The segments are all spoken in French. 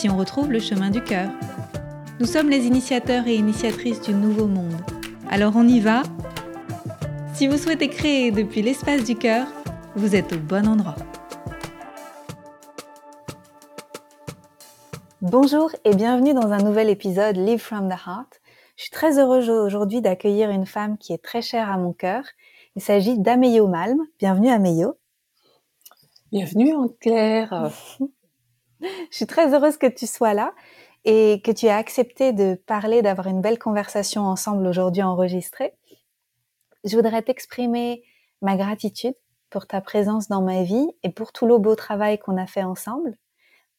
si on retrouve le chemin du cœur. Nous sommes les initiateurs et initiatrices du nouveau monde. Alors on y va Si vous souhaitez créer depuis l'espace du cœur, vous êtes au bon endroit. Bonjour et bienvenue dans un nouvel épisode Live from the Heart. Je suis très heureuse aujourd'hui d'accueillir une femme qui est très chère à mon cœur. Il s'agit d'Ameyo Malm. Bienvenue Ameyo. Bienvenue Anne-Claire. Je suis très heureuse que tu sois là et que tu aies accepté de parler, d'avoir une belle conversation ensemble aujourd'hui enregistrée. Je voudrais t'exprimer ma gratitude pour ta présence dans ma vie et pour tout le beau travail qu'on a fait ensemble.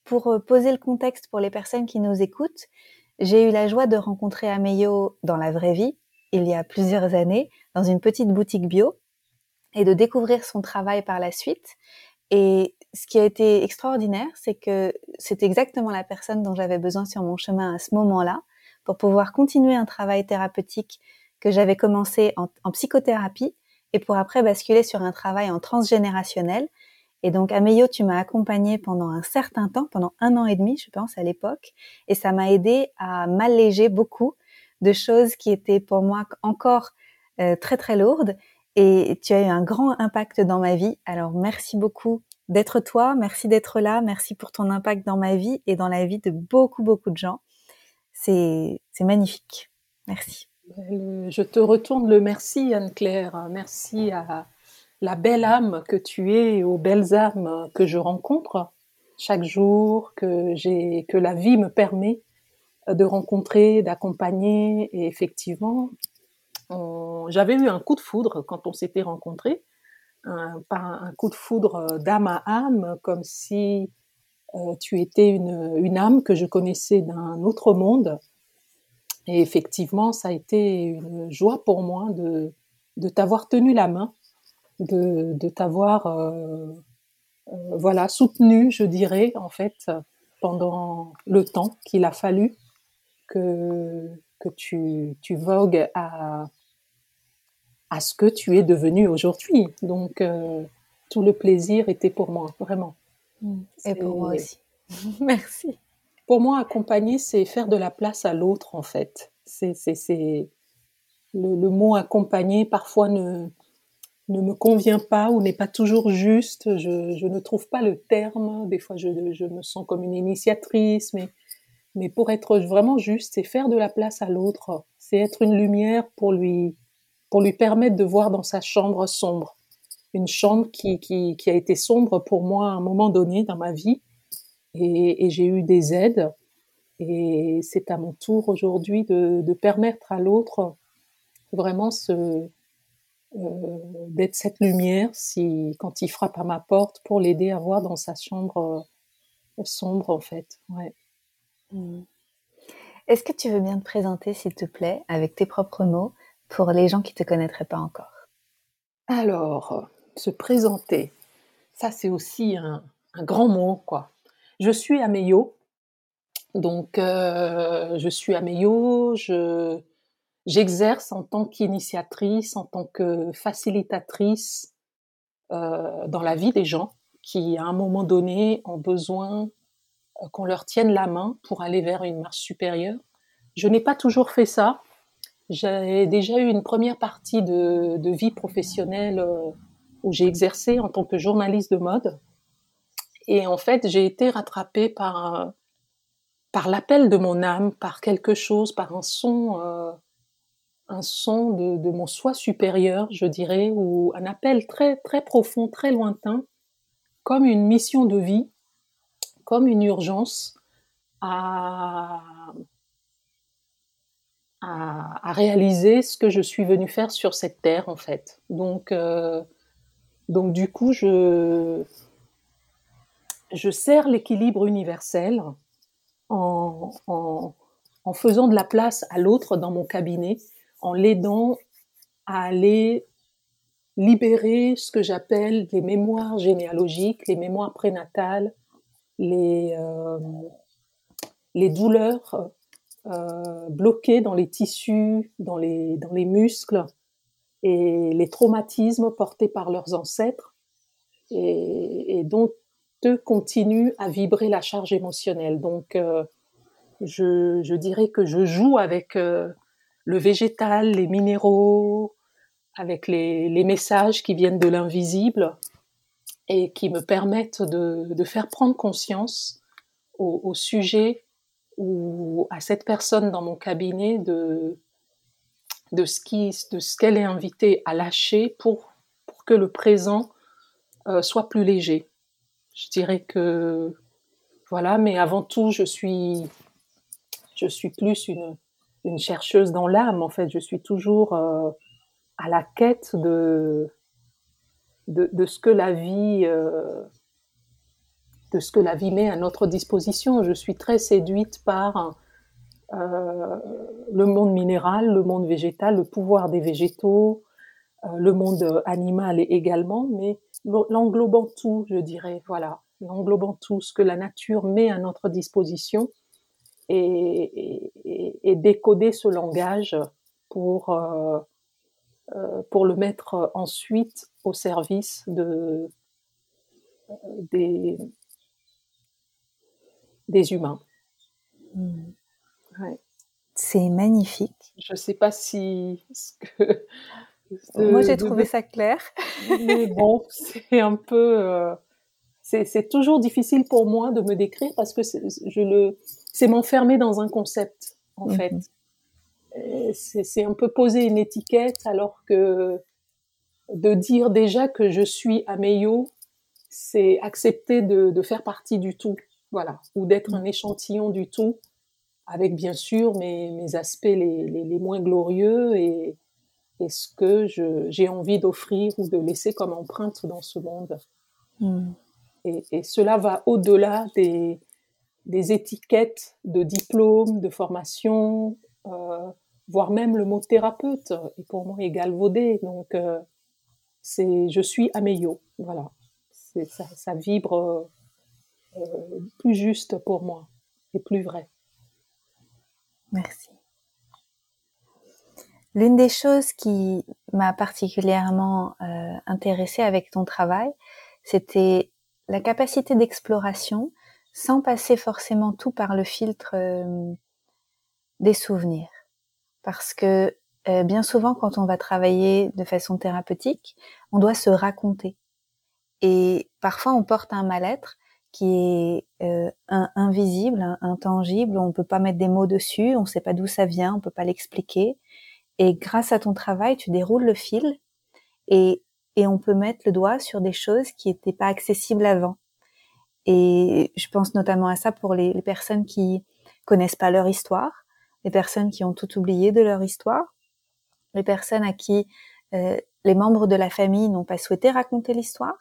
Pour euh, poser le contexte pour les personnes qui nous écoutent, j'ai eu la joie de rencontrer Ameyo dans la vraie vie, il y a plusieurs années, dans une petite boutique bio, et de découvrir son travail par la suite. Et ce qui a été extraordinaire, c'est que c'est exactement la personne dont j'avais besoin sur mon chemin à ce moment-là pour pouvoir continuer un travail thérapeutique que j'avais commencé en, psychothérapie et pour après basculer sur un travail en transgénérationnel. Et donc, Ameyo, tu m'as accompagnée pendant un certain temps, pendant un an et demi, je pense, à l'époque, et ça m'a aidé à m'alléger beaucoup de choses qui étaient pour moi encore euh, très très lourdes. Et tu as eu un grand impact dans ma vie. Alors, merci beaucoup d'être toi. Merci d'être là. Merci pour ton impact dans ma vie et dans la vie de beaucoup, beaucoup de gens. C'est, magnifique. Merci. Je te retourne le merci, Anne-Claire. Merci à la belle âme que tu es et aux belles âmes que je rencontre chaque jour, que que la vie me permet de rencontrer, d'accompagner. Et effectivement, j'avais eu un coup de foudre quand on s'était rencontrés un, coup de foudre euh, d'âme à âme, comme si euh, tu étais une, âme que je connaissais d'un autre monde. Et effectivement, ça a été une joie pour moi de, de t'avoir tenu la main, de, de t'avoir euh voilà soutenu, je dirais, en fait, pendant le temps qu'il a fallu que, que tu, tu vogues à, à ce que tu es devenu aujourd'hui. Donc, euh, tout le plaisir était pour moi, vraiment. Mm. Et pour moi aussi. Merci. Pour moi, accompagner, c'est faire de la place à l'autre, en fait. C'est, c'est, le, le, mot accompagner parfois ne, ne me convient pas ou n'est pas toujours juste. Je, je, ne trouve pas le terme. Des fois, je, je, me sens comme une initiatrice, mais, mais pour être vraiment juste, c'est faire de la place à l'autre. C'est être une lumière pour lui, pour lui permettre de voir dans sa chambre sombre. Une chambre qui, qui, a été sombre pour moi à un moment donné dans ma vie. Et, j'ai eu des aides. Et c'est à mon tour aujourd'hui de, de permettre à l'autre vraiment ce, euh, d'être cette lumière si quand il frappe à ma porte pour l'aider à voir dans sa chambre euh, sombre en fait. Ouais. Mmh. Est-ce que tu veux bien te présenter s'il te plaît avec tes propres mots pour les gens qui te connaîtraient pas encore Alors, se présenter, ça c'est aussi un, grand mot, quoi. Je suis Ameyo, donc euh, je suis Ameyo, je j'exerce en tant qu'initiatrice, en tant que facilitatrice euh, dans la vie des gens qui, à un moment donné, ont besoin euh, qu'on leur tienne la main pour aller vers une marche supérieure. Je n'ai pas toujours fait ça. J'ai déjà eu une première partie de, vie professionnelle euh, où j'ai exercé en tant que journaliste de mode. Et en fait, j'ai été rattrapée par, par l'appel de mon âme, par quelque chose, par un son, euh, un son de, de, mon soi supérieur, je dirais, ou un appel très, très profond, très lointain, comme une mission de vie, comme une urgence à, à, réaliser ce que je suis venue faire sur cette terre en fait. Donc, euh, donc du coup, je, je sers l'équilibre universel en, en, faisant de la place à l'autre dans mon cabinet, en l'aidant à aller libérer ce que j'appelle les mémoires généalogiques, les mémoires prénatales, les, euh, les douleurs euh, bloquées dans les tissus, dans les, dans les muscles et les traumatismes portés par leurs ancêtres et, dont eux continuent à vibrer la charge émotionnelle. Donc, euh, je, je, dirais que je joue avec euh, le végétal, les minéraux, avec les, les messages qui viennent de l'invisible et qui me permettent de, de faire prendre conscience au, sujet ou à cette personne dans mon cabinet de, de ce qu'elle est invitée à lâcher pour, pour que le présent euh, soit plus léger. Je dirais que voilà, mais avant tout, je suis, je suis plus une, chercheuse dans l'âme. En fait, je suis toujours euh, à la quête de, de, de, ce que la vie, euh, de ce que la vie met à notre disposition. Je suis très séduite par euh, le monde minéral, le monde végétal, le pouvoir des végétaux, euh, le monde animal également, mais l'englobant tout, je dirais, voilà, l'englobant tout, ce que la nature met à notre disposition et, décoder ce langage pour euh, pour le mettre ensuite au service de des des humains. Mmh. Ouais. C'est magnifique. Je sais pas si ce que de, Moi, j'ai trouvé de... ça clair. Mais bon, c'est un peu. Euh, c'est toujours difficile pour moi de me décrire parce que je le, c'est m'enfermer dans un concept en mm -hmm. fait. C'est un peu poser une étiquette alors que de dire déjà que je suis Ameyo, c'est accepter de, de, faire partie du tout, voilà, ou d'être un échantillon du tout, avec bien sûr mes, mes aspects les, les, les moins glorieux et, et ce que j'ai envie d'offrir ou de laisser comme empreinte dans ce monde. Mm. Et, et, cela va au-delà des, des, étiquettes de diplôme, de formation, euh, voire même le mot thérapeute est pour moi galvaudé. Donc, euh, c'est je suis Ameyo. Voilà. Ça, ça, vibre euh, plus juste pour moi et plus vrai. Merci. L'une des choses qui m'a particulièrement euh, intéressée avec ton travail, c'était la capacité d'exploration sans passer forcément tout par le filtre euh, des souvenirs. Parce que euh, bien souvent, quand on va travailler de façon thérapeutique, on doit se raconter. Et parfois, on porte un mal-être qui est euh, invisible, intangible, on peut pas mettre des mots dessus, on sait pas d'où ça vient, on peut pas l'expliquer. Et grâce à ton travail, tu déroules le fil et, et on peut mettre le doigt sur des choses qui n'étaient pas accessibles avant. Et je pense notamment à ça pour les, les, personnes qui connaissent pas leur histoire, les personnes qui ont tout oublié de leur histoire, les personnes à qui euh, les membres de la famille n'ont pas souhaité raconter l'histoire.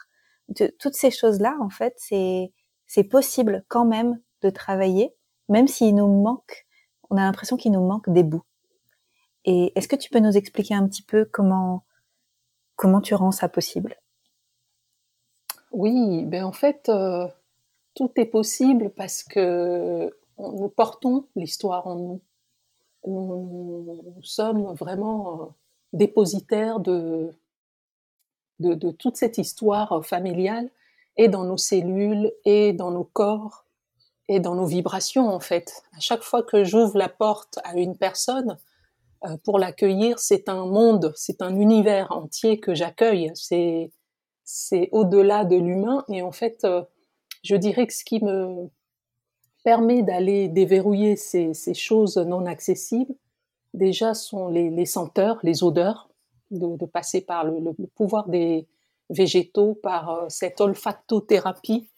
Toutes ces choses-là, en fait, c'est c'est possible quand même de travailler, même s'il nous manque, on a l'impression qu'il nous manque des bouts. Et est-ce que tu peux nous expliquer un petit peu comment comment tu rends ça possible? Oui, ben en fait, euh, tout est possible parce que nous portons l'histoire en nous. Nous, sommes vraiment euh, dépositaires de, de, toute cette histoire familiale et dans nos cellules et dans nos corps et dans nos vibrations en fait. À chaque fois que j'ouvre la porte à une personne, euh, pour l'accueillir, c'est un monde, c'est un univers entier que j'accueille. C'est c'est au-delà de l'humain et en fait, euh, je dirais que ce qui me permet d'aller déverrouiller ces, ces, choses non accessibles, déjà sont les, les senteurs, les odeurs, de, passer par le, pouvoir des végétaux, par euh, cette olfactothérapie.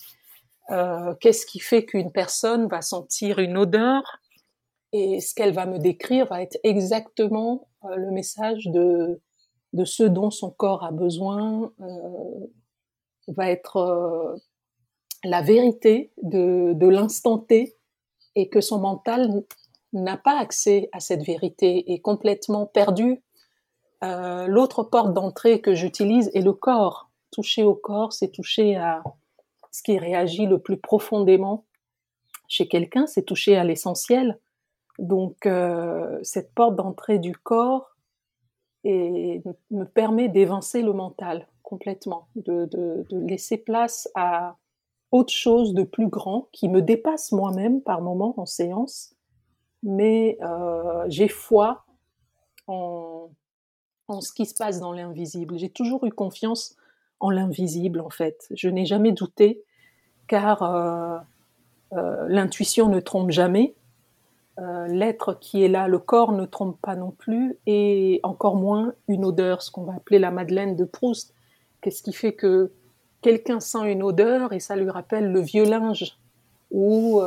Euh, Qu'est-ce qui fait qu'une personne va sentir une odeur et ce qu'elle va me décrire va être exactement euh, le message de, de ce dont son corps a besoin, va être la vérité de, de l'instant T et que son mental n'a pas accès à cette vérité, est complètement perdu. Euh, l'autre porte d'entrée que j'utilise est le corps. Toucher au corps, c'est toucher à ce qui réagit le plus profondément chez quelqu'un, c'est toucher à l'essentiel. Donc euh, cette porte d'entrée du corps me permet d'évincer le mental complètement, de, laisser place à autre chose de plus grand qui me dépasse moi-même par moments en séance, mais euh, j'ai foi en, ce qui se passe dans l'invisible. J'ai toujours eu confiance en l'invisible en fait. Je n'ai jamais douté car euh, euh, l'intuition ne trompe jamais. Euh, l'être qui est là, le corps ne trompe pas non plus, et encore moins une odeur, ce qu'on va appeler la Madeleine de Proust. Qu'est-ce qui fait que quelqu'un sent une odeur et ça lui rappelle le vieux linge ou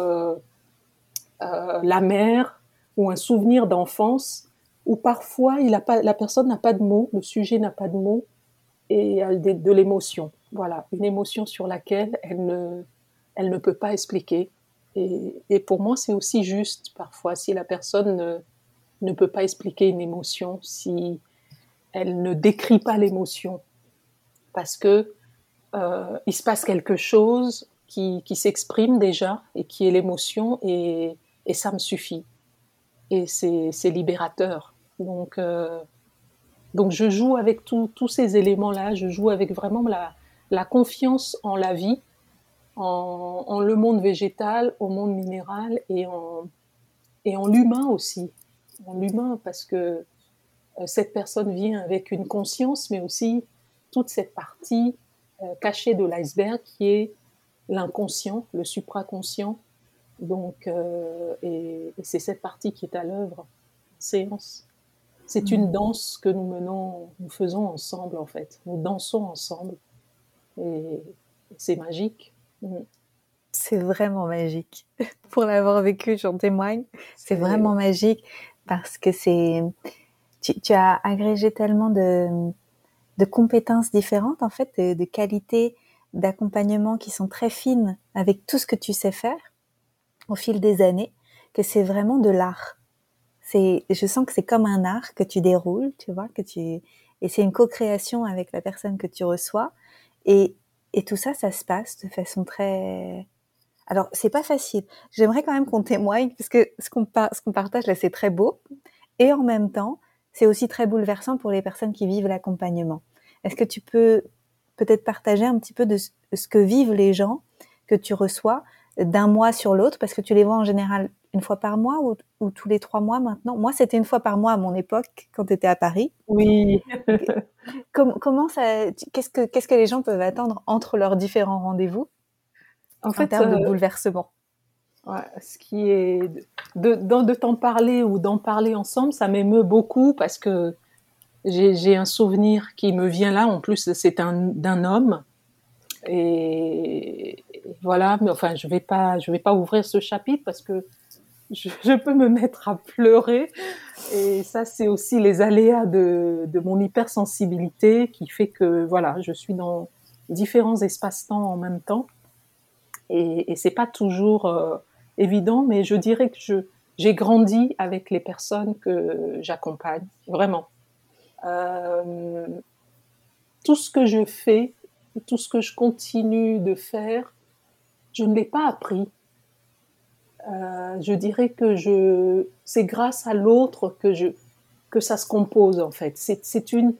la mer ou un souvenir d'enfance ou parfois la personne n'a pas de mots, le sujet n'a pas de mots et a de, de l'émotion. Voilà, une émotion sur laquelle elle ne, elle ne peut pas expliquer. Et, pour moi, c'est aussi juste parfois si la personne ne, peut pas expliquer une émotion, si elle ne décrit pas l'émotion, parce que euh, il se passe quelque chose qui, s'exprime déjà et qui est l'émotion, et, ça me suffit. Et c'est libérateur. Donc, euh, donc je joue avec tous ces éléments-là, je joue avec vraiment la confiance en la vie en, le monde végétal, au monde minéral et en, et en l'humain aussi. En l'humain, parce que euh, cette personne vient avec une conscience, mais aussi toute cette partie euh, cachée de l'iceberg qui est l'inconscient, le supraconscient. Donc, euh, et, c'est cette partie qui est à l'œuvre séance. C'est une mm. danse que nous menons, nous faisons ensemble en fait. Nous dansons ensemble et c'est magique. C'est vraiment magique. Pour l'avoir vécu, j'en témoigne. C'est vraiment magique parce que c'est, tu, as agrégé tellement de, de compétences différentes, en fait, de, de qualités d'accompagnement qui sont très fines avec tout ce que tu sais faire au fil des années, que c'est vraiment de l'art. C'est, je sens que c'est comme un art que tu déroules, tu vois, que tu, et c'est une co-création avec la personne que tu reçois. Et et tout ça, ça se passe de façon très. Alors, c'est pas facile. J'aimerais quand même qu'on témoigne, parce que ce qu'on qu'on partage là, c'est très beau. Et en même temps, c'est aussi très bouleversant pour les personnes qui vivent l'accompagnement. Est-ce que tu peux peut-être partager un petit peu de ce que vivent les gens que tu reçois d'un mois sur l'autre, parce que tu les vois en général une fois par mois ou, tous les trois mois maintenant? Moi, c'était une fois par mois à mon époque, quand tu étais à Paris. Oui. comment ça Qu'est-ce que qu'est-ce que les gens peuvent attendre entre leurs différents rendez-vous? En, fait, termes de euh, bouleversement ce qui est de, de, t'en parler ou d'en parler ensemble, ça m'émeut beaucoup parce que j'ai un souvenir qui me vient là. En plus, c'est d'un homme et voilà. Mais enfin, je vais pas, je vais pas ouvrir ce chapitre parce que je, peux me mettre à pleurer. Et ça, c'est aussi les aléas de, de, mon hypersensibilité qui fait que, voilà, je suis dans différents espaces-temps en même temps. Et, et c'est pas toujours euh, évident, mais je dirais que je, j'ai grandi avec les personnes que j'accompagne, vraiment. Euh, tout ce que je fais, tout ce que je continue de faire, je ne l'ai pas appris. Euh, je dirais que je, c'est grâce à l'autre que que ça se compose en fait. C'est, une,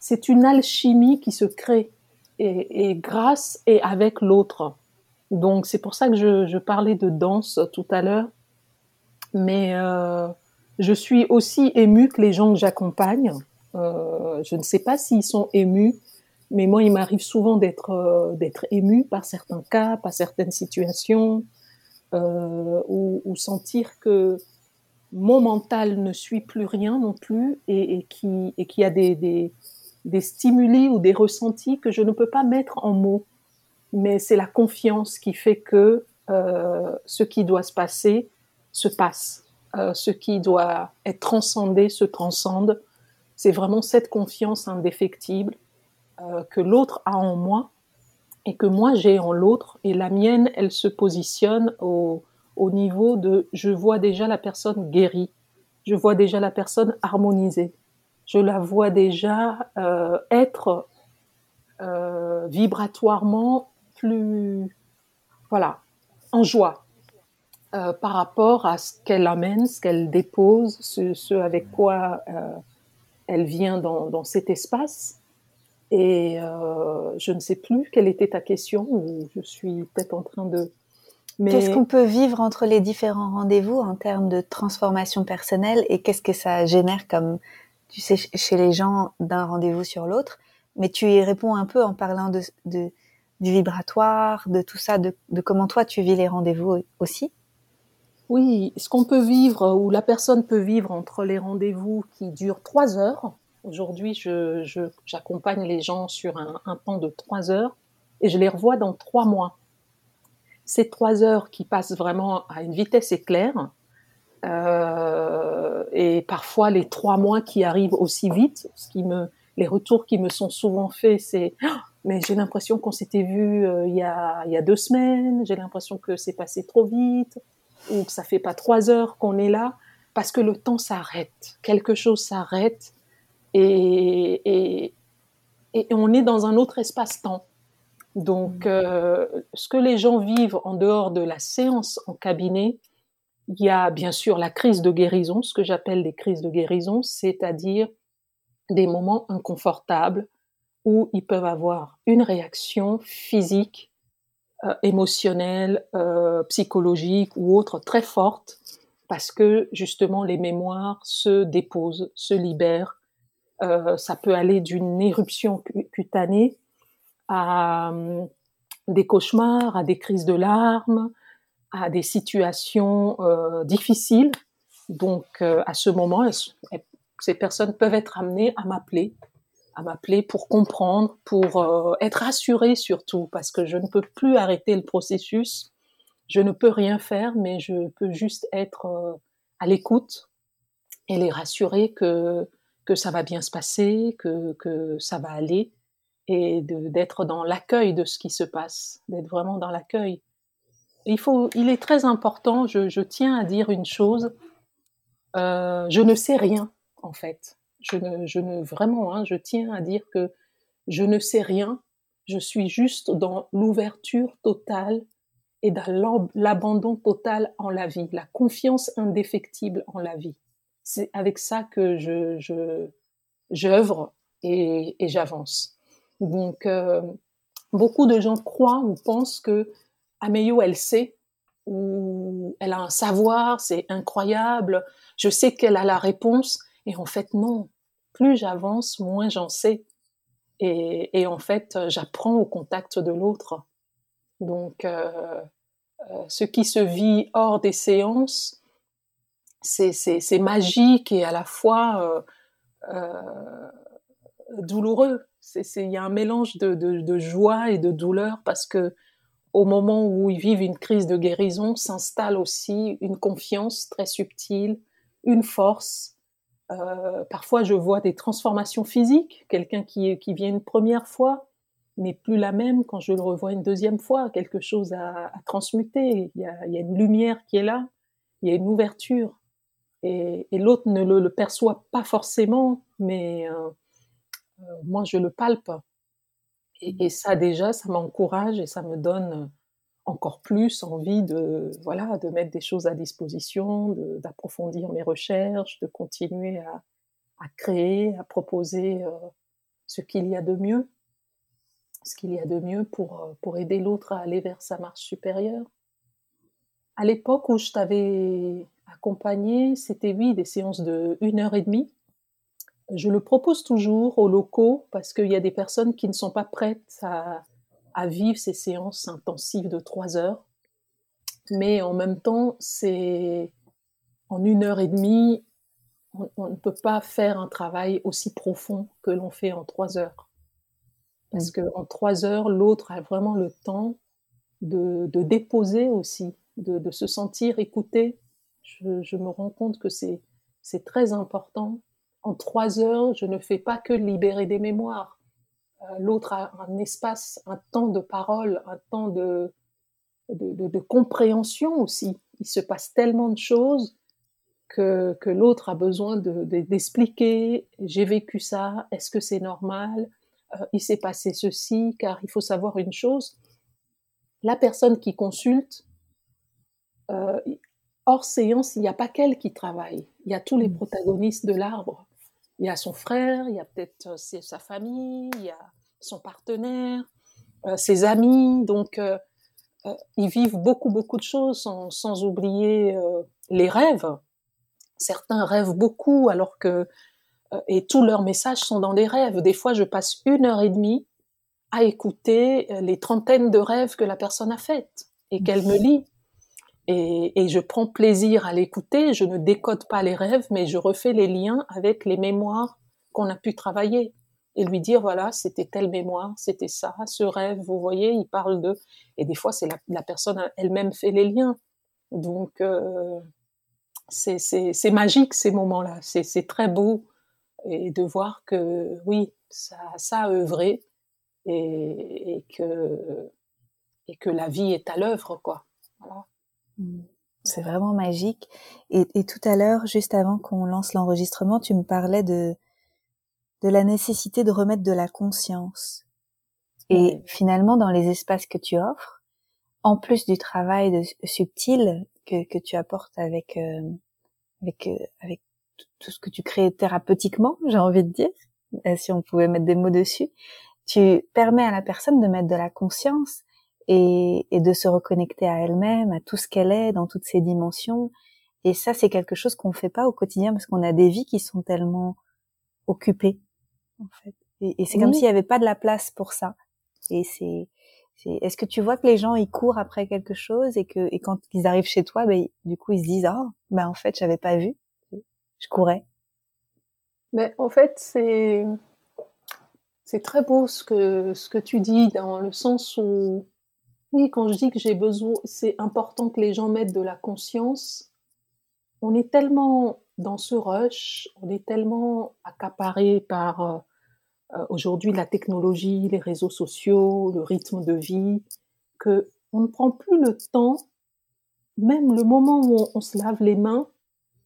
c'est une alchimie qui se crée et, grâce et avec l'autre. Donc c'est pour ça que je, parlais de danse tout à l'heure, mais euh, je suis aussi émue que les gens que j'accompagne. Euh, je ne sais pas s'ils sont émus, mais moi il m'arrive souvent d'être d'être émue par certains cas, par certaines situations euh, ou, sentir que mon mental ne suit plus rien non plus et, et qui et qui a des, des, des stimuli ou des ressentis que je ne peux pas mettre en mots. Mais c'est la confiance qui fait que euh, ce qui doit se passer se passe. Euh, ce qui doit être transcendé se transcende. C'est vraiment cette confiance indéfectible que l'autre a en moi et que moi j'ai en l'autre, et la mienne, elle se positionne au, au niveau de je vois déjà la personne guérie, je vois déjà la personne harmonisée, je la vois déjà euh, être euh, vibratoirement plus, voilà, en joie euh, par rapport à ce qu'elle amène, ce qu'elle dépose, ce, avec quoi elle vient dans, cet espace. Et euh, je ne sais plus quelle était ta question, ou je suis peut-être en train de... Mais... Qu'est-ce qu'on peut vivre entre les différents rendez-vous en termes de transformation personnelle et qu'est-ce que ça génère comme, tu sais, chez les gens d'un rendez-vous sur l'autre? Mais tu y réponds un peu en parlant de, de du vibratoire, de tout ça, de, de comment toi tu vis les rendez-vous aussi? Oui, ce qu'on peut vivre ou la personne peut vivre entre les rendez-vous qui durent trois heures. Aujourd'hui, j'accompagne je, les gens sur un, un, temps de trois heures et je les revois dans trois mois. Ces trois heures qui passent vraiment à une vitesse éclair euh, et parfois les trois mois qui arrivent aussi vite. Ce qui me, les retours qui me sont souvent faits, c'est oh, mais j'ai l'impression qu'on s'était vu euh, il, y a, il y a deux semaines. J'ai l'impression que c'est passé trop vite ou que ça fait pas trois heures qu'on est là, parce que le temps s'arrête, quelque chose s'arrête et, et, et, on est dans un autre espace-temps. Donc, mm. euh, ce que les gens vivent en dehors de la séance en cabinet, il y a bien sûr la crise de guérison, ce que j'appelle des crises de guérison, c'est-à-dire des moments inconfortables où ils peuvent avoir une réaction physique euh, émotionnelle, euh, psychologique ou autre très forte parce que justement les mémoires se déposent, se libèrent. Euh, ça peut aller d'une éruption cutanée à euh, des cauchemars, à des crises de larmes, à des situations euh, difficiles. Donc à ce moment, ces personnes peuvent être amenées à m'appeler à m'appeler pour comprendre, pour être rassurée surtout, parce que je ne peux plus arrêter le processus. Je ne peux rien faire, mais je peux juste être à l'écoute et les rassurer que que ça va bien se passer, que que ça va aller, et d'être dans l'accueil de ce qui se passe, d'être vraiment dans l'accueil. Il faut, il est très important. Je, je tiens à dire une chose. Euh, je ne sais rien en fait je ne, je ne vraiment, hein, je tiens à dire que je ne sais rien. Je suis juste dans l'ouverture totale et dans l'abandon total en la vie, la confiance indéfectible en la vie. C'est avec ça que je, j'œuvre et, et j'avance. Donc, euh, beaucoup de gens croient ou pensent que Ameyo, elle sait, ou elle a un savoir, c'est incroyable, je sais qu'elle a la réponse, et en fait, non. Plus j'avance, moins j'en sais. Et, en fait, j'apprends au contact de l'autre. Donc, euh, euh, ce qui se vit hors des séances, c'est magique et à la fois euh, douloureux. Il y a un mélange de, de, joie et de douleur parce que au moment où ils vivent une crise de guérison, s'installe aussi une confiance très subtile, une force, euh, parfois, je vois des transformations physiques. Quelqu'un qui, qui vient une première fois n'est plus la même quand je le revois une deuxième fois. Quelque chose à, transmuter. Il y, a, il y, a, une lumière qui est là. Il y a une ouverture. Et, l'autre ne le, perçoit pas forcément, mais euh, euh, moi, je le palpe. Et, ça, déjà, ça m'encourage et ça me donne encore plus envie de voilà de mettre des choses à disposition, d'approfondir mes recherches, de continuer à, créer, à proposer euh, ce qu'il y a de mieux, ce qu'il y a de mieux pour pour aider l'autre à aller vers sa marche supérieure. À l'époque où je t'avais accompagné, c'était oui des séances de une heure et demie. Je le propose toujours aux locaux parce qu'il y a des personnes qui ne sont pas prêtes à à vivre ces séances intensives de trois heures. Mais en même temps, c'est en une heure et demie, on, ne peut pas faire un travail aussi profond que l'on fait en trois heures. Parce mmh. que en trois heures, l'autre a vraiment le temps de, de déposer aussi, de, de, se sentir écouté. Je, me rends compte que c'est très important. En trois heures, je ne fais pas que libérer des mémoires. Euh, l'autre a un espace, un temps de parole, un temps de, compréhension aussi, il se passe tellement de choses que, l'autre a besoin d'expliquer, de, j'ai vécu ça, est-ce que c'est normal, euh, il s'est passé ceci, car il faut savoir une chose, la personne qui consulte, euh, hors séance, il n'y a pas qu'elle qui travaille, il y a tous les mmh. protagonistes de l'arbre. Il y a son frère, il y a peut-être euh, sa famille, il y a son partenaire, euh, ses amis, donc euh, euh, ils vivent beaucoup beaucoup de choses sans, sans oublier les rêves. Certains rêvent beaucoup alors que et tous leurs messages sont dans les rêves. Des fois, je passe une heure et demie à écouter les trentaines de rêves que la personne a faites et qu'elle me lit. Et, je prends plaisir à l'écouter. Je ne décode pas les rêves, mais je refais les liens avec les mémoires qu'on a pu travailler et lui dire voilà c'était telle mémoire, c'était ça, ce rêve, vous voyez, il parle de et des fois c'est la, personne elle-même fait les liens. Donc euh, c'est magique ces moments-là, c'est très beau et de voir que oui ça, ça a œuvré et, et, que et que la vie est à l'œuvre quoi. Voilà. C'est vraiment magique. Et, et, tout à l'heure, juste avant qu'on lance l'enregistrement, tu me parlais de de la nécessité de remettre de la conscience. Et finalement, dans les espaces que tu offres, en plus du travail de, subtil que, que tu apportes avec euh, avec euh, avec tout ce que tu crées thérapeutiquement, j'ai envie de dire, euh, si on pouvait mettre des mots dessus, tu permets à la personne de mettre de la conscience et, et de se reconnecter à elle-même, à tout ce qu'elle est dans toutes ses dimensions. Et ça, c'est quelque chose qu'on fait pas au quotidien parce qu'on a des vies qui sont tellement occupées en fait. Et, c'est comme s'il n'y avait pas de la place pour ça. Et c'est, est-ce que tu vois que les gens ils courent après quelque chose et que et quand ils arrivent chez toi, ben du coup ils se disent ah ben en fait j'avais pas vu, je courais. Mais en fait c'est c'est très beau ce que ce que tu dis dans le sens où oui quand je dis que j'ai besoin c'est important que les gens mettent de la conscience. On est tellement dans ce rush, on est tellement accaparé par euh, euh, aujourd'hui la technologie, les réseaux sociaux, le rythme de vie, que on ne prend plus le temps, même le moment où on, se lave les mains,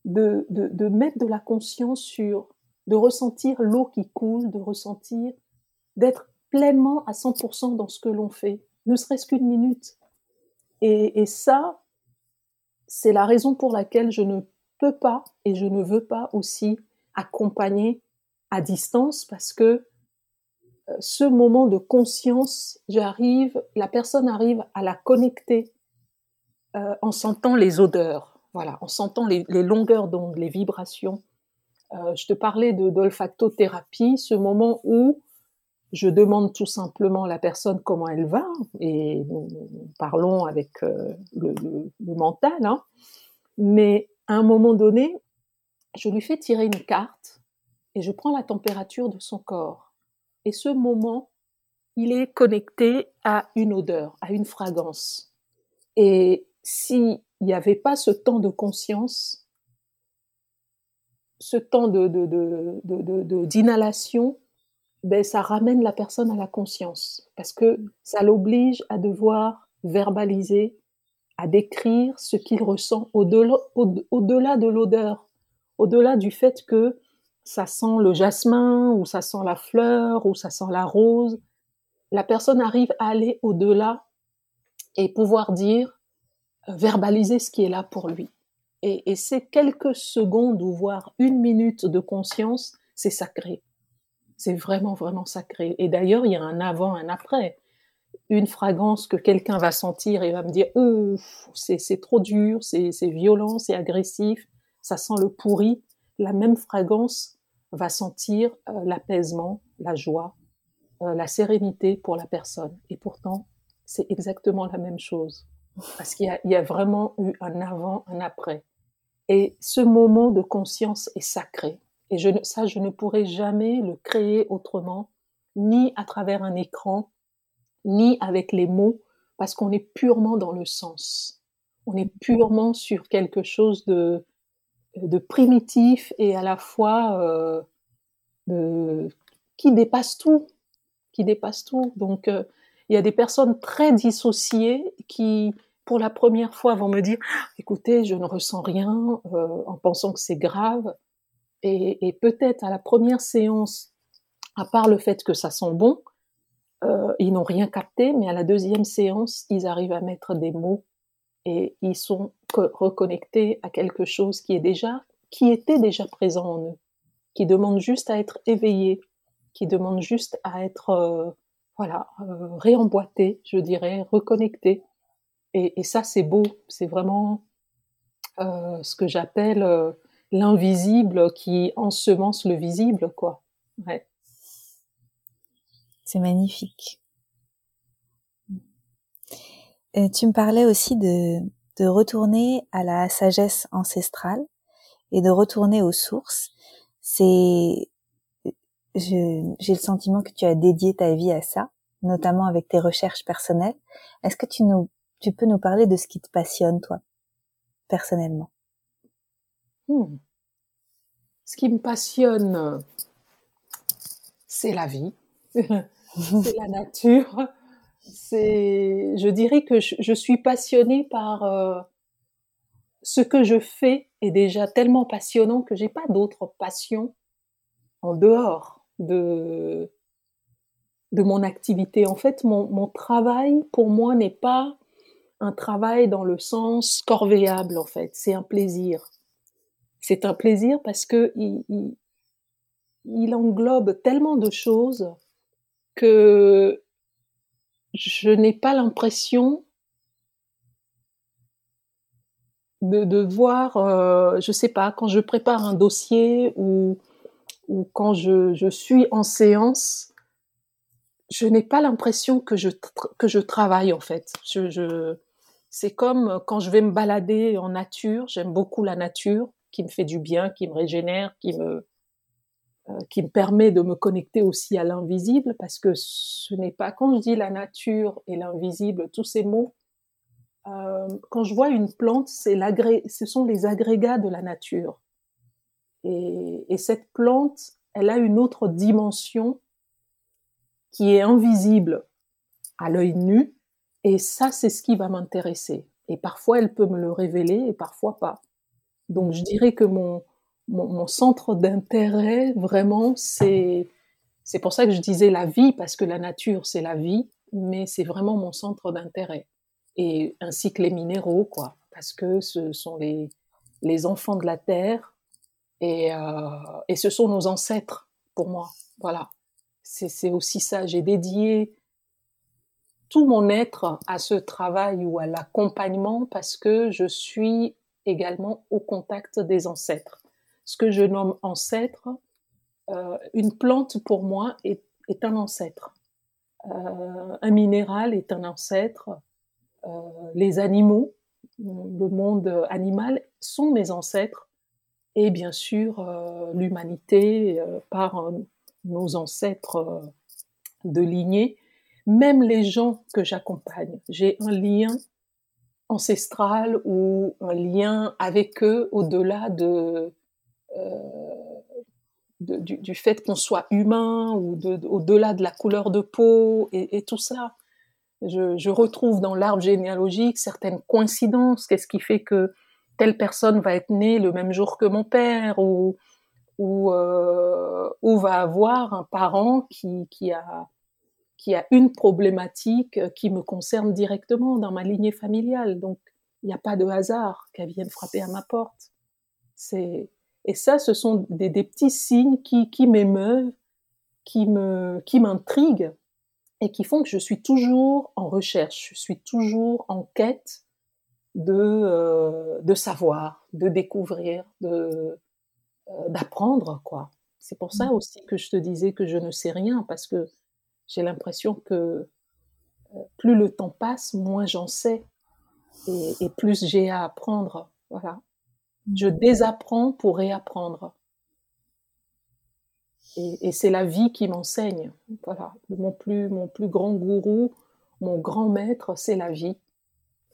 de, de, de, mettre de la conscience sur, de ressentir l'eau qui coule, de ressentir, d'être pleinement à 100% dans ce que l'on fait, ne serait-ce qu'une minute. Et, ça, c'est la raison pour laquelle je ne peux pas et je ne veux pas aussi accompagner à distance parce que euh, ce moment de conscience, j'arrive, la personne arrive à la connecter euh, en sentant les odeurs, voilà, en sentant les, longueurs d'onde, les vibrations. Euh, je te parlais de d'olfactothérapie, ce moment où je demande tout simplement à la personne comment elle va et nous, parlons avec le, mental, hein, mais à un moment donné, je lui fais tirer une carte et je prends la température de son corps. Et ce moment, il est connecté à une odeur, à une fragrance. Et s'il n'y avait pas ce temps de conscience, ce temps de, d'inhalation, ben, ça ramène la personne à la conscience parce que ça l'oblige à devoir verbaliser, à décrire ce qu'il ressent au-delà, au-delà de l'odeur, au-delà du fait que ça sent le jasmin, ou ça sent la fleur, ou ça sent la rose. La personne arrive à aller au-delà et pouvoir dire, euh, verbaliser ce qui est là pour lui. Et, et ces quelques secondes ou voire une minute de conscience, c'est sacré. C'est vraiment, vraiment sacré. Et d'ailleurs, il y a un avant, un après. Une fragrance que quelqu'un va sentir et va me dire, ouf, c'est trop dur, c'est violent, c'est agressif, ça sent le pourri la même fragrance va sentir euh, l'apaisement, la joie, euh, la sérénité pour la personne. Et pourtant, c'est exactement la même chose. Parce qu'il y, a vraiment eu un avant, un après. Et ce moment de conscience est sacré. Et ça, je ne pourrais jamais le créer autrement, ni à travers un écran, ni avec les mots, parce qu'on est purement dans le sens. On est purement sur quelque chose de, de primitif et à la fois euh, de, qui dépasse tout, qui dépasse tout. Donc, euh, il y a des personnes très dissociées qui, pour la première fois, vont me dire, écoutez, je ne ressens rien, euh, en pensant que c'est grave. Et, et peut-être à la première séance, à part le fait que ça sent bon, euh, ils n'ont rien capté, mais à la deuxième séance, ils arrivent à mettre des mots et ils sont reconnectés à quelque chose qui est déjà, qui était déjà présent en eux, qui demande juste à être éveillé, qui demande juste à être, euh, voilà, euh, réemboîté, je dirais, reconnecté. Et, et ça, c'est beau, c'est vraiment euh, ce que j'appelle euh, l'invisible qui ensemence le visible, quoi. Ouais. C'est magnifique. Et tu me parlais aussi de, de retourner à la sagesse ancestrale et de retourner aux sources. C'est, j'ai le sentiment que tu as dédié ta vie à ça, notamment avec tes recherches personnelles. Est-ce que tu nous, tu peux nous parler de ce qui te passionne, toi, personnellement? Hmm. Ce qui me passionne, c'est la vie, c'est la nature, c'est, je dirais que je, je suis passionnée par euh, ce que je fais est déjà tellement passionnant que j'ai pas d'autres passions en dehors de de mon activité. En fait, mon, mon travail pour moi n'est pas un travail dans le sens corvéable. En fait, c'est un plaisir. C'est un plaisir parce que il, englobe tellement de choses que je n'ai pas l'impression de, voir, euh, je sais pas, quand je prépare un dossier ou, quand je, suis en séance, je n'ai pas l'impression que je, travaille en fait. Je, c'est comme quand je vais me balader en nature, j'aime beaucoup la nature, qui me fait du bien, qui me régénère, qui me, euh, qui me permet de me connecter aussi à l'invisible, parce que ce n'est pas quand je dis la nature et l'invisible, tous ces mots, euh, quand je vois une plante, c'est ce sont les agrégats de la nature. Et, et, cette plante, elle a une autre dimension qui est invisible à l'œil nu, et ça, c'est ce qui va m'intéresser. Et parfois, elle peut me le révéler, et parfois pas. Donc, je dirais que mon, mon, centre d'intérêt, vraiment, c'est c'est pour ça que je disais la vie, parce que la nature, c'est la vie, mais c'est vraiment mon centre d'intérêt. Et ainsi que les minéraux, quoi, parce que ce sont les, les enfants de la terre et, euh, et ce sont nos ancêtres pour moi. Voilà. C'est aussi ça. J'ai dédié tout mon être à ce travail ou à l'accompagnement parce que je suis également au contact des ancêtres ce que je nomme ancêtre, euh, une plante pour moi est, un ancêtre. Euh, un minéral est un ancêtre. Euh, les animaux, le monde animal sont mes ancêtres. Et bien sûr, l'humanité par nos ancêtres de lignée. Même les gens que j'accompagne, j'ai un lien ancestral ou un lien avec eux au-delà de, euh, du, fait qu'on soit humain ou de, au-delà de la couleur de peau et, tout ça. Je, retrouve dans l'arbre généalogique certaines coïncidences. Qu'est-ce qui fait que telle personne va être née le même jour que mon père ou, ou, euh, va avoir un parent qui, qui, a, qui a une problématique qui me concerne directement dans ma lignée familiale. Donc, il n'y a pas de hasard qu'elle vienne frapper à ma porte. C'est et ça, ce sont des, des petits signes qui, qui m'émeuvent, qui me, qui m'intriguent et qui font que je suis toujours en recherche, je suis toujours en quête de, euh, de savoir, de découvrir, de, euh, d'apprendre, quoi. C'est pour ça mmh. aussi que je te disais que je ne sais rien, parce que j'ai l'impression que euh, plus le temps passe, moins j'en sais, et, et plus j'ai à apprendre. Voilà. Je désapprends pour réapprendre. Et, et c'est la vie qui m'enseigne. Voilà, mon plus, mon plus grand gourou, mon grand maître, c'est la vie.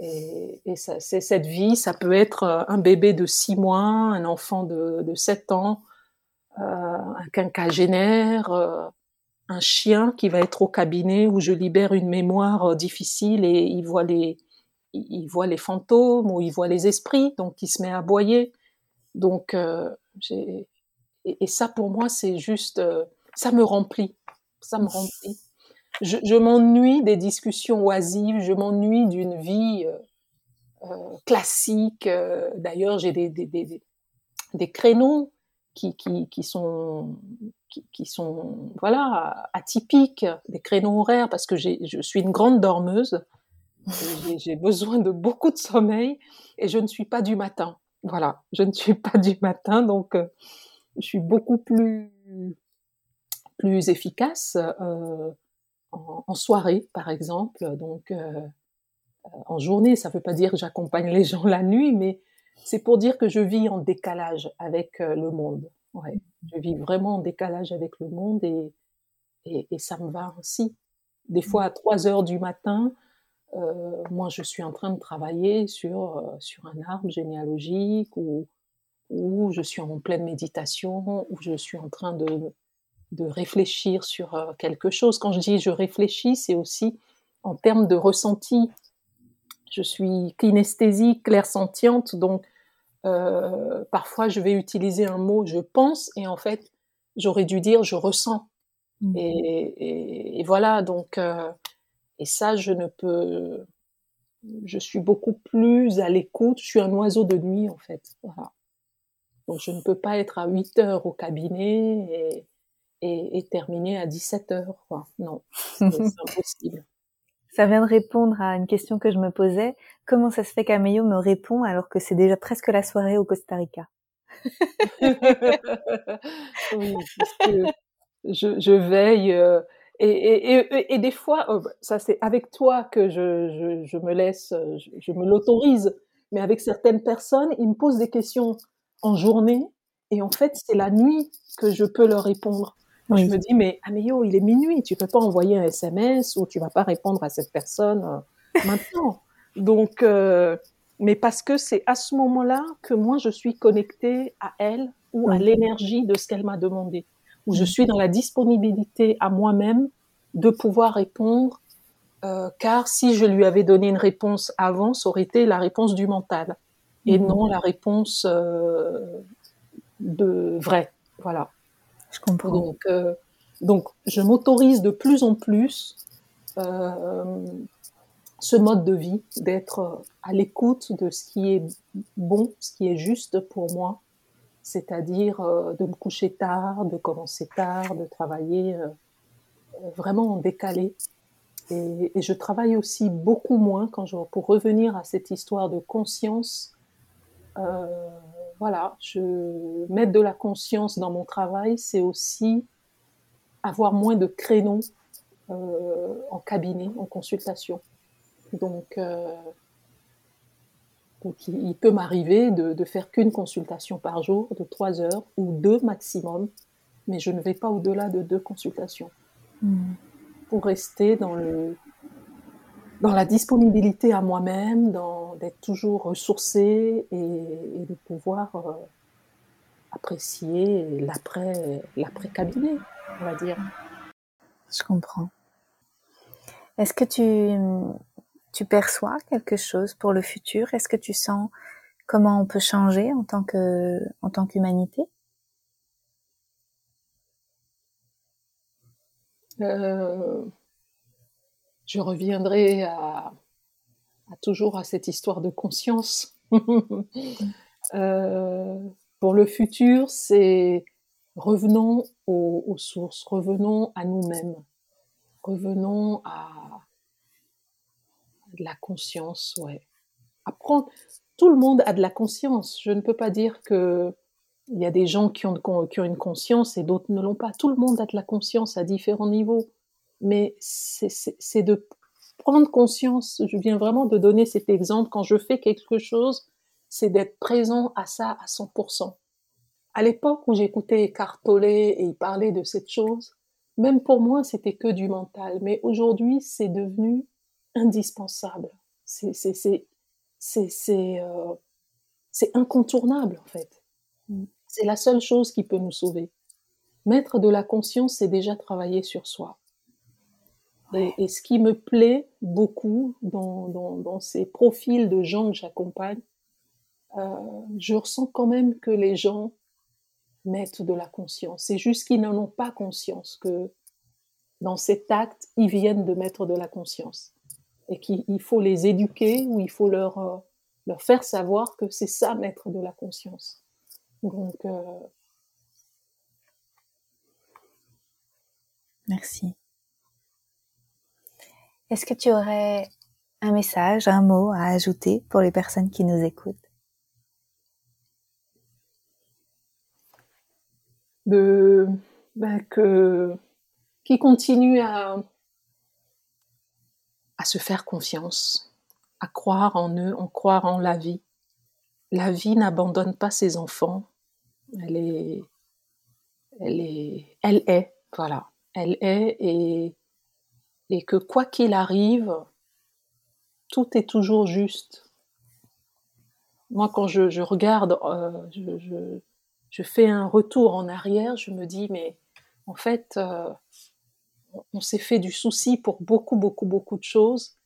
Et, c'est cette vie, ça peut être euh, un bébé de six mois, un enfant de, de sept ans, euh, un quinquagénaire, euh, un chien qui va être au cabinet où je libère une mémoire euh, difficile et il voit les, il, voit les fantômes ou il voit les esprits, donc il se met à aboyer. Donc, euh, et, et, ça pour moi, c'est juste, euh, ça me remplit, ça me remplit. Je, m'ennuie des discussions oisives, je m'ennuie d'une vie classique. D'ailleurs, j'ai des, des, des, des, créneaux qui, qui, qui sont qui, sont voilà atypiques, des créneaux horaires parce que je suis une grande dormeuse. J'ai besoin de beaucoup de sommeil et je ne suis pas du matin. Voilà, je ne suis pas du matin, donc euh, je suis beaucoup plus plus efficace euh, en, soirée, par exemple. Donc euh, en journée, ça ne veut pas dire que j'accompagne les gens la nuit, mais c'est pour dire que je vis en décalage avec le monde. Ouais, je vis vraiment en décalage avec le monde et, et, ça me va ainsi. Des fois à 3 heures du matin, euh, moi, je suis en train de travailler sur, euh, sur un arbre généalogique ou, ou je suis en pleine méditation ou je suis en train de, de réfléchir sur euh, quelque chose. Quand je dis je réfléchis, c'est aussi en termes de ressenti. Je suis kinesthésique, clairsentiente, donc euh, parfois je vais utiliser un mot je pense et en fait j'aurais dû dire je ressens. Mmh. Et, et, et, voilà, donc euh, et ça, je ne peux. Je suis beaucoup plus à l'écoute. Je suis un oiseau de nuit, en fait. Voilà. Donc, je ne peux pas être à 8 heures au cabinet et, terminer à 17 heures. Quoi. Non, c'est impossible. Ça vient de répondre à une question que je me posais. Comment ça se fait qu'Ameyo me répond alors que c'est déjà presque la soirée au Costa Rica? Je, je veille. Euh, et, et, et, des fois, oh, ça c'est avec toi que je, je, je me laisse, je me l'autorise, mais avec certaines personnes, ils me posent des questions en journée et en fait, c'est la nuit que je peux leur répondre. Oui. Je me dis, mais Améo, il est minuit, tu peux pas envoyer un SMS ou tu vas pas répondre à cette personne euh, maintenant. Donc, euh, mais parce que c'est à ce moment-là que moi, je suis connectée à elle ou à l'énergie de ce qu'elle m'a demandé où je suis dans la disponibilité à moi-même de pouvoir répondre, euh, car si je lui avais donné une réponse avant, ça aurait été la réponse du mental et mmh. non la réponse de vrai. Voilà. Donc, euh, donc je m'autorise de plus en plus euh, ce mode de vie, d'être à l'écoute de ce qui est bon, ce qui est juste pour moi, c'est-à-dire euh, de me coucher tard, de commencer tard, de travailler vraiment en décalé. Et, je travaille aussi beaucoup moins quand je, pour revenir à cette histoire de conscience. Voilà, je mettre de la conscience dans mon travail, c'est aussi avoir moins de créneaux euh, en cabinet, en consultation. Donc, euh, donc, il, peut m'arriver de, de, faire qu'une consultation par jour, de trois heures ou deux maximum, mais je ne vais pas au-delà de deux consultations mmh. pour rester dans le dans la disponibilité à moi-même, dans d'être toujours ressourcée et, et de pouvoir euh, apprécier l'après l'après cabinet, on va dire. Je comprends. Est-ce que tu tu perçois quelque chose pour le futur? Est-ce que tu sens comment on peut changer en tant que en tant qu'humanité? Euh, Je reviendrai à, à, toujours à cette histoire de conscience. euh, pour le futur, c'est revenons aux, aux sources, revenons à nous-mêmes, revenons à de la conscience, ouais. Apprendre. Tout le monde a de la conscience. Je ne peux pas dire que il y a des gens qui ont, qui ont une conscience et d'autres ne l'ont pas. Tout le monde a de la conscience à différents niveaux. Mais c'est de prendre conscience. Je viens vraiment de donner cet exemple. Quand je fais quelque chose, c'est d'être présent à ça à 100%. À l'époque où j'écoutais Eckhart Tolle et il parlait de cette chose, même pour moi, c'était que du mental. Mais aujourd'hui, c'est devenu indispensable. C'est c'est euh, incontournable en fait. Mm. C'est la seule chose qui peut nous sauver. Mettre de la conscience, c'est déjà travailler sur soi. Et, ce qui me plaît beaucoup dans, dans, ces profils de gens que j'accompagne, euh, je ressens quand même que les gens mettent de la conscience. C'est juste qu'ils n'en ont pas conscience que dans cet acte, ils viennent de mettre de la conscience. Et qu'il faut les éduquer ou il faut leur, euh, leur faire savoir que c'est ça, mettre de la conscience. Donc, euh, Merci. Est-ce que tu aurais un message, un mot à ajouter pour les personnes qui nous écoutent? De ben que qui continuent à à se faire confiance, à croire en eux, en croire en la vie. La vie n'abandonne pas ses enfants. Elle est, elle est, elle est, voilà elle est et, et que quoi qu'il arrive, tout est toujours juste. Moi, quand je, regarde, euh, je, fais un retour en arrière, je me dis, mais en fait, euh, on s'est fait du souci pour beaucoup, beaucoup, beaucoup de choses,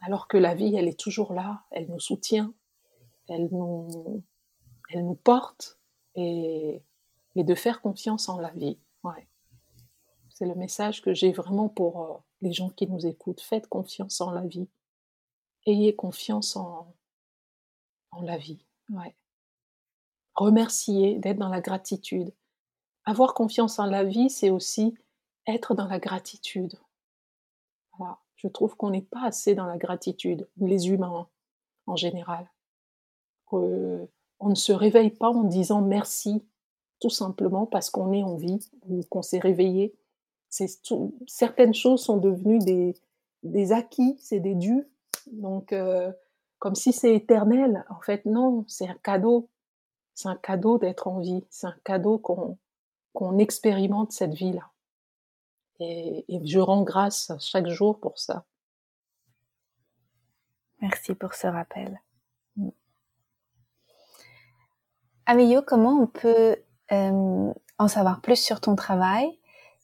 alors que la vie, elle est toujours là, elle nous soutient, elle nous, elle nous porte, et, et de faire confiance en la vie. Ouais. C'est le message que j'ai vraiment pour euh, les gens qui nous écoutent. Faites confiance en la vie. Ayez confiance en, la vie. Ouais. Remercier, d'être dans la gratitude. Avoir confiance en la vie, c'est aussi être dans la gratitude. Je trouve qu'on n'est pas assez dans la gratitude, les humains en général. on ne se réveille pas en disant merci, tout simplement parce qu'on est en vie ou qu'on s'est réveillé certaines choses sont devenues des, des acquis, c'est des dus. Donc, euh, comme si c'est éternel. En fait, non, c'est un cadeau. C'est un cadeau d'être en vie. C'est un cadeau qu'on expérimente cette vie-là. Et, et, je rends grâce chaque jour pour ça. Merci pour ce rappel. Amio, comment on peut euh, en savoir plus sur ton travail?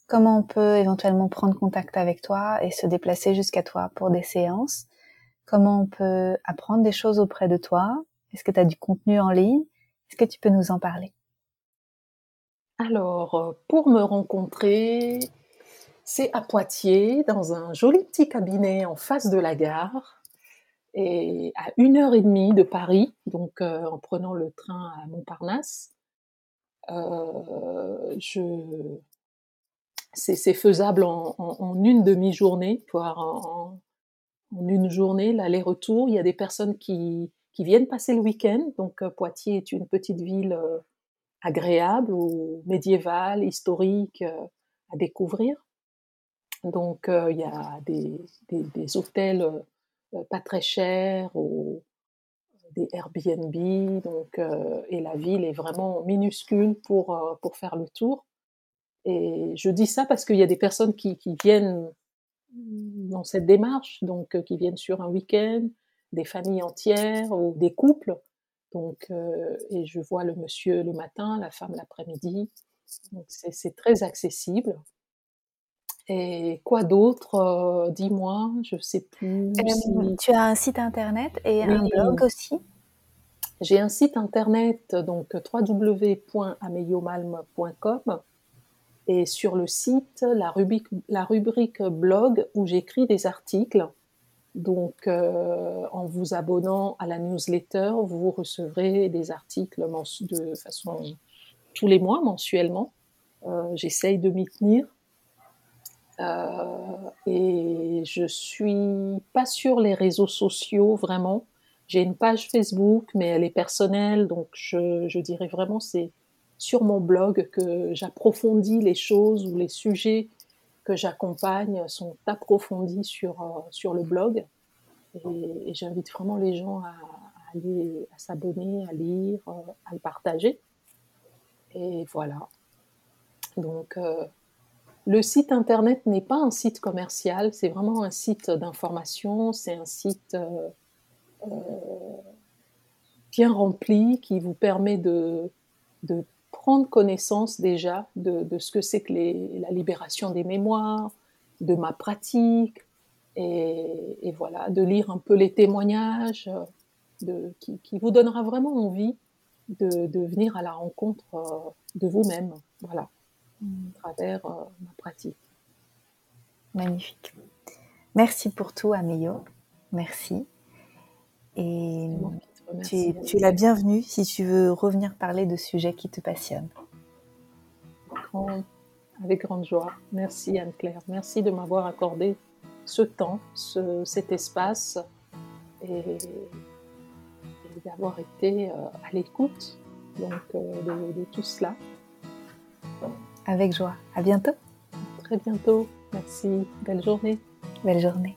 Comment on peut éventuellement prendre contact avec toi et se déplacer jusqu'à toi pour des séances. Comment on peut apprendre des choses auprès de toi. Est-ce que tu as du contenu en ligne? Est-ce que tu peux nous en parler? Alors, euh, pour me rencontrer, c'est à Poitiers, dans un joli petit cabinet en face de la gare, et à une heure et demie de Paris, donc euh, en prenant le train à Montparnasse. Euh, je c'est faisable en, une demi-journée, voire en, une journée, l'aller-retour. Il y a des personnes qui, viennent passer le week-end. Donc euh, Poitiers est une petite ville euh, agréable ou médiévale, historique euh, à découvrir. Donc il y a des, hôtels pas très chers ou des Airbnb. Donc, et la ville est vraiment minuscule pour, pour faire le tour. Et je dis ça parce qu'il y a des personnes qui, qui, viennent dans cette démarche, donc euh, qui viennent sur un week-end, des familles entières ou des couples. Donc, euh, et je vois le monsieur le matin, la femme l'après-midi. Donc c'est très accessible. Et quoi d'autre euh, Dis-moi, je sais plus. Tu as un site internet et un blog aussi? J'ai un site internet, donc www.ameyomalm.com et sur le site, la rubrique, blog où j'écris des articles. Donc, euh, en vous abonnant à la newsletter, vous recevrez des articles de façon tous les mois, mensuellement. Euh, J'essaye de m'y tenir. Euh, et je suis pas sur les réseaux sociaux vraiment. J'ai une page Facebook, mais elle est personnelle, donc je, je dirais vraiment c'est sur mon blog que j'approfondis les choses ou les sujets que j'accompagne sont approfondis sur, euh, sur le blog. Et, j'invite vraiment les gens à, aller, s'abonner, à lire, euh, à le partager. Et voilà. Donc, euh, le site internet n'est pas un site commercial, c'est vraiment un site d'information, c'est un site bien rempli qui vous permet de prendre connaissance déjà de, ce que c'est que la libération des mémoires, de ma pratique, et, voilà, de lire un peu les témoignages, de, qui, vous donnera vraiment envie de, venir à la rencontre de vous-même, voilà, à travers ma pratique. Magnifique. Merci pour tout, Améo. Merci. Tu, es la bienvenue si tu veux revenir parler de sujets qui te passionnent. avec grande joie. Merci Anne-Claire. Merci de m'avoir accordé ce temps, cet espace et, d'avoir été euh, à l'écoute donc euh, de, de tout cela. Avec joie. À bientôt. très bientôt. Merci. Belle journée. Belle journée.